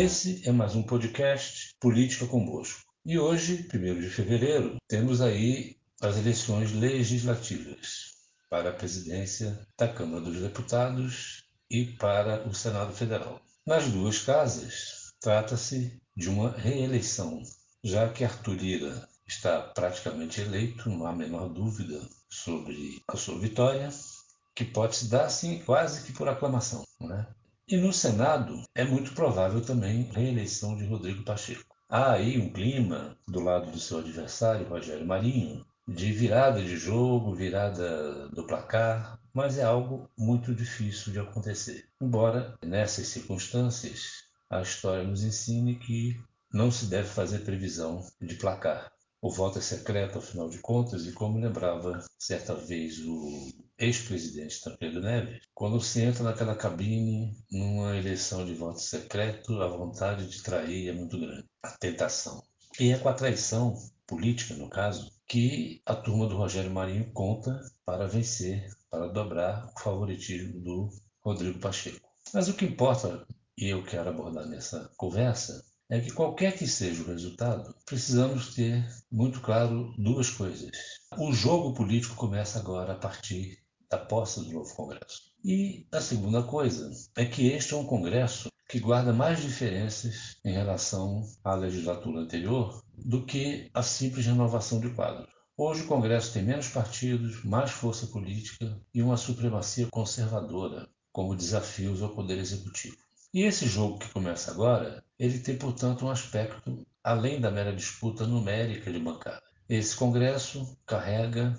Esse é mais um podcast Política com Bosco. E hoje, 1 de fevereiro, temos aí as eleições legislativas para a presidência da Câmara dos Deputados e para o Senado Federal. Nas duas casas, trata-se de uma reeleição, já que Arthur Lira está praticamente eleito, não há a menor dúvida sobre a sua vitória, que pode se dar assim quase que por aclamação. Né? E no Senado é muito provável também a reeleição de Rodrigo Pacheco. Há aí um clima do lado do seu adversário, Rogério Marinho, de virada de jogo, virada do placar, mas é algo muito difícil de acontecer. Embora nessas circunstâncias a história nos ensine que não se deve fazer previsão de placar. O voto é secreto, afinal de contas, e como lembrava certa vez o ex-presidente Tancredo Neves, quando se entra naquela cabine, numa eleição de voto secreto, a vontade de trair é muito grande, a tentação. E é com a traição política, no caso, que a turma do Rogério Marinho conta para vencer, para dobrar o favoritismo do Rodrigo Pacheco. Mas o que importa, e eu quero abordar nessa conversa, é que qualquer que seja o resultado, precisamos ter muito claro duas coisas. O jogo político começa agora a partir da posse do novo Congresso. E a segunda coisa é que este é um Congresso que guarda mais diferenças em relação à legislatura anterior do que a simples renovação de quadros. Hoje o Congresso tem menos partidos, mais força política e uma supremacia conservadora como desafios ao Poder Executivo. E esse jogo que começa agora, ele tem, portanto, um aspecto além da mera disputa numérica de bancada. Esse Congresso carrega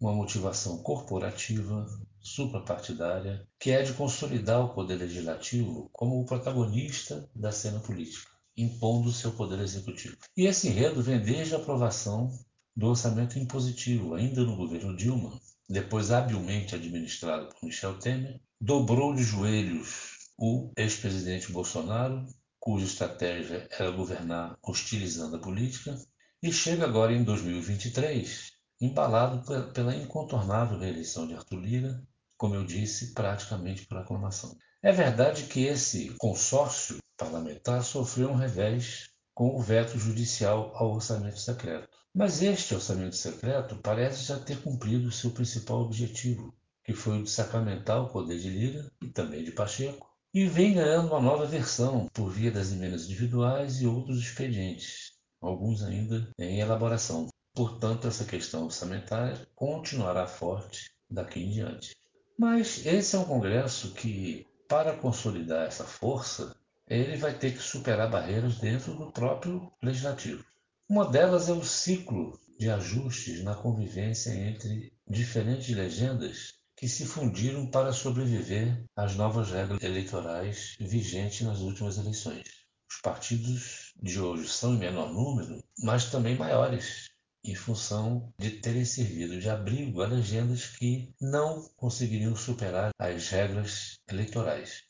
uma motivação corporativa, suprapartidária, que é de consolidar o poder legislativo como o protagonista da cena política, impondo seu poder executivo. E esse enredo vem desde a aprovação do orçamento impositivo, ainda no governo Dilma, depois habilmente administrado por Michel Temer, dobrou de joelhos o ex-presidente Bolsonaro, cuja estratégia era governar hostilizando a política, e chega agora em 2023 embalado pela incontornável reeleição de Arthur Lira, como eu disse, praticamente por aclamação. É verdade que esse consórcio parlamentar sofreu um revés com o veto judicial ao orçamento secreto. Mas este orçamento secreto parece já ter cumprido seu principal objetivo, que foi o de sacramentar o poder de Lira e também de Pacheco, e vem ganhando uma nova versão por via das emendas individuais e outros expedientes, alguns ainda em elaboração. Portanto, essa questão orçamentária continuará forte daqui em diante. Mas esse é um Congresso que, para consolidar essa força, ele vai ter que superar barreiras dentro do próprio Legislativo. Uma delas é o ciclo de ajustes na convivência entre diferentes legendas que se fundiram para sobreviver às novas regras eleitorais vigentes nas últimas eleições. Os partidos de hoje são em menor número, mas também maiores, em função de terem servido de abrigo a legendas que não conseguiriam superar as regras eleitorais.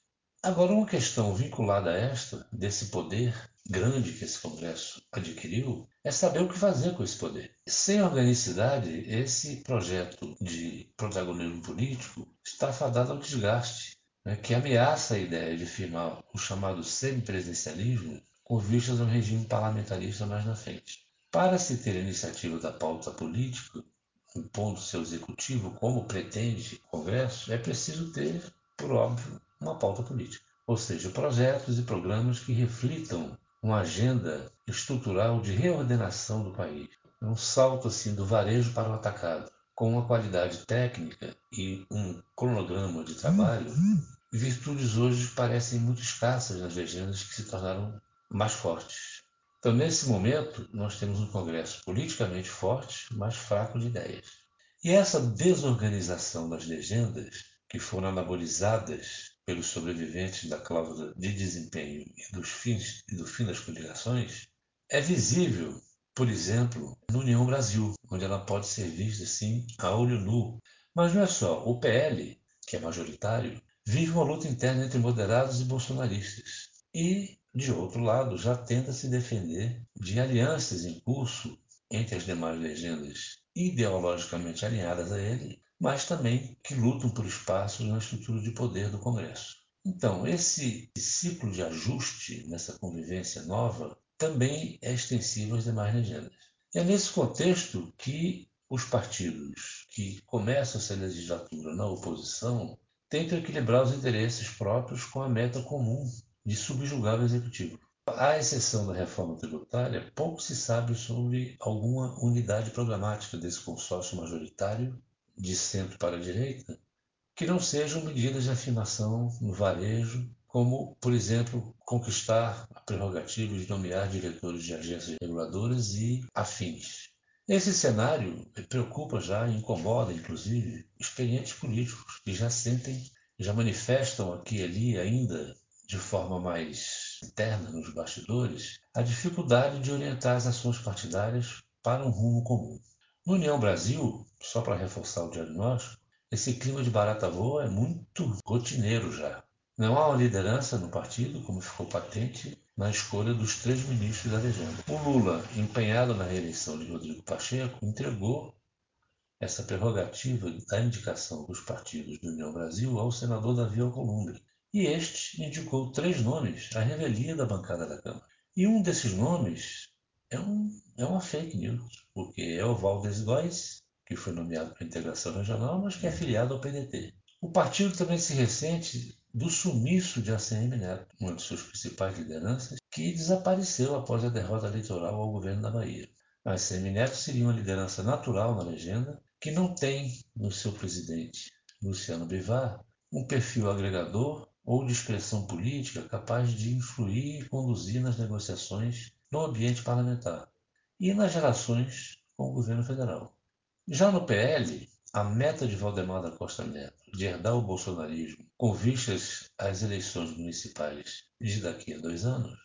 Agora, uma questão vinculada a esta, desse poder grande que esse Congresso adquiriu, é saber o que fazer com esse poder. Sem organicidade, esse projeto de protagonismo político está fadado ao desgaste, né, que ameaça a ideia de firmar o chamado semipresidencialismo com vistas a um regime parlamentarista mais na frente. Para se ter iniciativa da pauta política, impondo seu executivo, como pretende o Congresso, é preciso ter, por óbvio, uma pauta política. Ou seja, projetos e programas que reflitam uma agenda estrutural de reordenação do país. Um salto assim do varejo para o atacado, com uma qualidade técnica e um cronograma de trabalho. Virtudes hoje parecem muito escassas nas legendas que se tornaram mais fortes. Então, nesse momento, nós temos um Congresso politicamente forte, mas fraco de ideias. E essa desorganização das legendas, que foram anabolizadas pelos sobreviventes da cláusula de desempenho e, dos fins, e do fim das coligações é visível, por exemplo, no União Brasil, onde ela pode ser vista assim a olho nu. Mas não é só. O PL, que é majoritário, vive uma luta interna entre moderados e bolsonaristas. E, de outro lado, já tenta se defender de alianças em curso entre as demais legendas ideologicamente alinhadas a ele, mas também que lutam por espaços na estrutura de poder do Congresso. Então, esse ciclo de ajuste nessa convivência nova também é extensivo às demais legendas. É nesse contexto que os partidos que começam essa legislatura na oposição tentam equilibrar os interesses próprios com a meta comum de subjugar o executivo. À exceção da reforma tributária, pouco se sabe sobre alguma unidade programática desse consórcio majoritário de centro para a direita que não sejam medidas de afirmação no varejo, como, por exemplo, conquistar a prerrogativa de nomear diretores de agências reguladoras e afins. Esse cenário preocupa já e incomoda, inclusive, experientes políticos que já sentem, já manifestam aqui e ali ainda de forma mais interna nos bastidores, a dificuldade de orientar as ações partidárias para um rumo comum. No União Brasil, só para reforçar o diagnóstico, esse clima de barata voa é muito rotineiro já. Não há uma liderança no partido, como ficou patente na escolha dos três ministros da legenda. O Lula, empenhado na reeleição de Rodrigo Pacheco, entregou essa prerrogativa da indicação dos partidos do União Brasil ao senador Davi Alcolumbre, e este indicou três nomes à revelia da bancada da Câmara. E um desses nomes é, um, é uma fake news, porque é o Valdez Góes, que foi nomeado para a integração regional, mas que é afiliado ao PDT. O partido também se ressente do sumiço de ACM Neto, uma de suas principais lideranças, que desapareceu após a derrota eleitoral ao governo da Bahia. A ACM Neto seria uma liderança natural na legenda, que não tem no seu presidente, Luciano Bivar, um perfil agregador ou de expressão política capaz de influir e conduzir nas negociações no ambiente parlamentar e nas relações com o governo federal. Já no PL, a meta de Valdemar da Costa Neto de herdar o bolsonarismo com vistas às eleições municipais de daqui a dois anos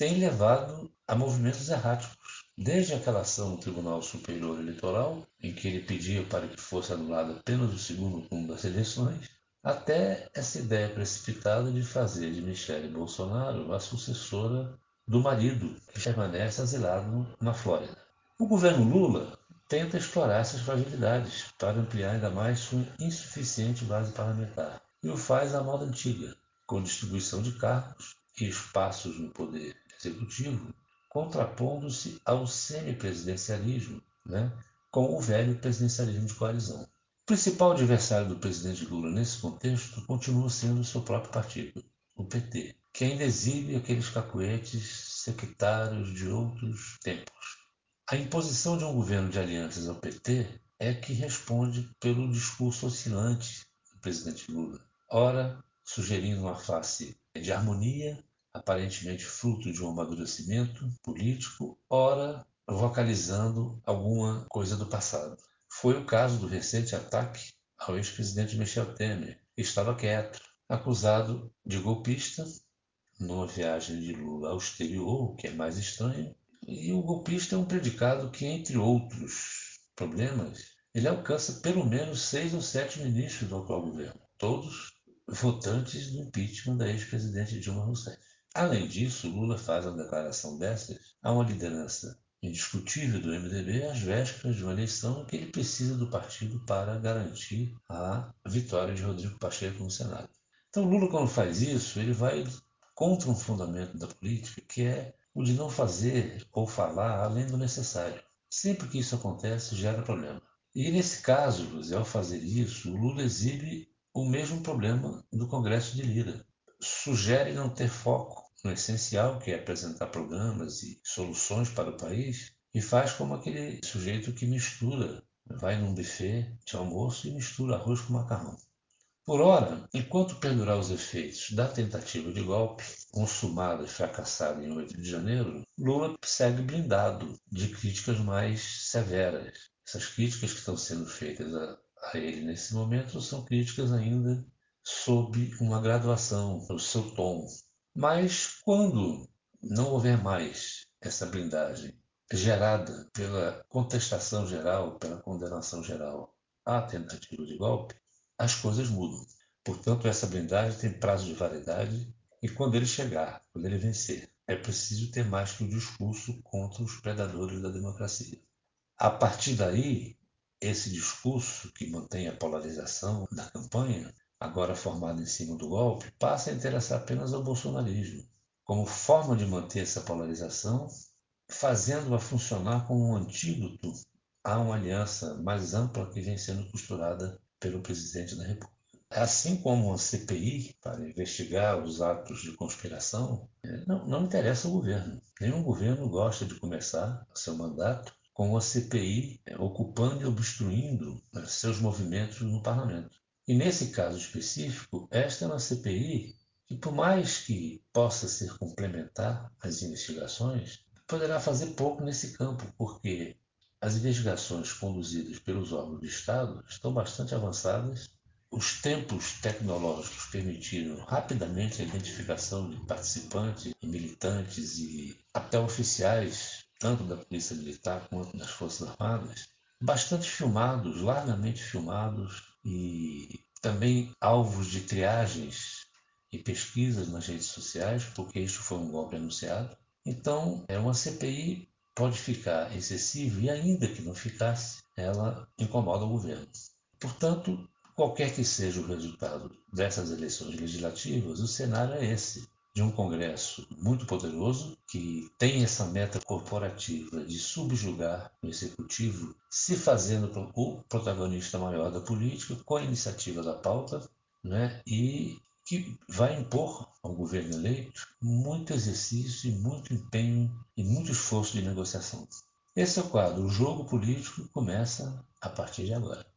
tem levado a movimentos erráticos. Desde aquela ação no Tribunal Superior Eleitoral, em que ele pedia para que fosse anulado apenas o segundo turno das eleições, até essa ideia precipitada de fazer de Michele Bolsonaro a sucessora do marido, que permanece asilado na Flórida. O governo Lula tenta explorar essas fragilidades para ampliar ainda mais sua insuficiente base parlamentar. E o faz à moda antiga, com distribuição de cargos e espaços no poder executivo, contrapondo-se ao semipresidencialismo, né, com o velho presidencialismo de coalizão principal adversário do presidente Lula nesse contexto continua sendo o seu próprio partido, o PT, que ainda exibe aqueles cacuetes sectários de outros tempos. A imposição de um governo de alianças ao PT é que responde pelo discurso oscilante do presidente Lula, ora sugerindo uma face de harmonia, aparentemente fruto de um amadurecimento político, ora vocalizando alguma coisa do passado. Foi o caso do recente ataque ao ex-presidente Michel Temer, que estava quieto, acusado de golpista numa viagem de Lula ao exterior, o que é mais estranho. E o golpista é um predicado que, entre outros problemas, ele alcança pelo menos seis ou sete ministros do atual governo, todos votantes do impeachment da ex-presidente Dilma Rousseff. Além disso, Lula faz uma declaração dessas a uma liderança indiscutível do MDB às vésperas de uma eleição que ele precisa do partido para garantir a vitória de Rodrigo Pacheco no Senado. Então, Lula, quando faz isso, ele vai contra um fundamento da política que é o de não fazer ou falar além do necessário. Sempre que isso acontece, gera problema. E nesse caso, ao fazer isso, o Lula exibe o mesmo problema do Congresso de Lira. Sugere não ter foco no essencial, que é apresentar programas e soluções para o país, e faz como aquele sujeito que mistura, vai num buffet de almoço e mistura arroz com macarrão. Por ora, enquanto perdurar os efeitos da tentativa de golpe, consumada e fracassada em 8 de janeiro, Lula segue blindado de críticas mais severas. Essas críticas que estão sendo feitas a, a ele nesse momento são críticas ainda sob uma graduação, o seu tom, mas quando não houver mais essa blindagem gerada pela contestação geral, pela condenação geral à tentativa de golpe, as coisas mudam. Portanto, essa blindagem tem prazo de validade e quando ele chegar, quando ele vencer, é preciso ter mais que o discurso contra os predadores da democracia. A partir daí, esse discurso que mantém a polarização da campanha, agora formada em cima do golpe, passa a interessar apenas ao bolsonarismo, como forma de manter essa polarização, fazendo-a funcionar como um antídoto a uma aliança mais ampla que vem sendo costurada pelo presidente da República. Assim como uma CPI para investigar os atos de conspiração, não, não interessa ao governo. Nenhum governo gosta de começar seu mandato com a CPI ocupando e obstruindo né, seus movimentos no parlamento. E nesse caso específico, esta é uma CPI que, por mais que possa ser complementar às investigações, poderá fazer pouco nesse campo, porque as investigações conduzidas pelos órgãos de Estado estão bastante avançadas. Os tempos tecnológicos permitiram rapidamente a identificação de participantes e militantes e até oficiais, tanto da Polícia Militar quanto das Forças Armadas, bastante filmados, largamente filmados e também alvos de triagens e pesquisas nas redes sociais, porque isso foi um golpe anunciado. Então, é uma CPI pode ficar excessiva e ainda que não ficasse, ela incomoda o governo. Portanto, qualquer que seja o resultado dessas eleições legislativas, o cenário é esse de um Congresso muito poderoso, que tem essa meta corporativa de subjugar o Executivo, se fazendo o protagonista maior da política, com a iniciativa da pauta, né? e que vai impor ao governo eleito muito exercício, muito empenho e muito esforço de negociação. Esse é o quadro. O jogo político começa a partir de agora.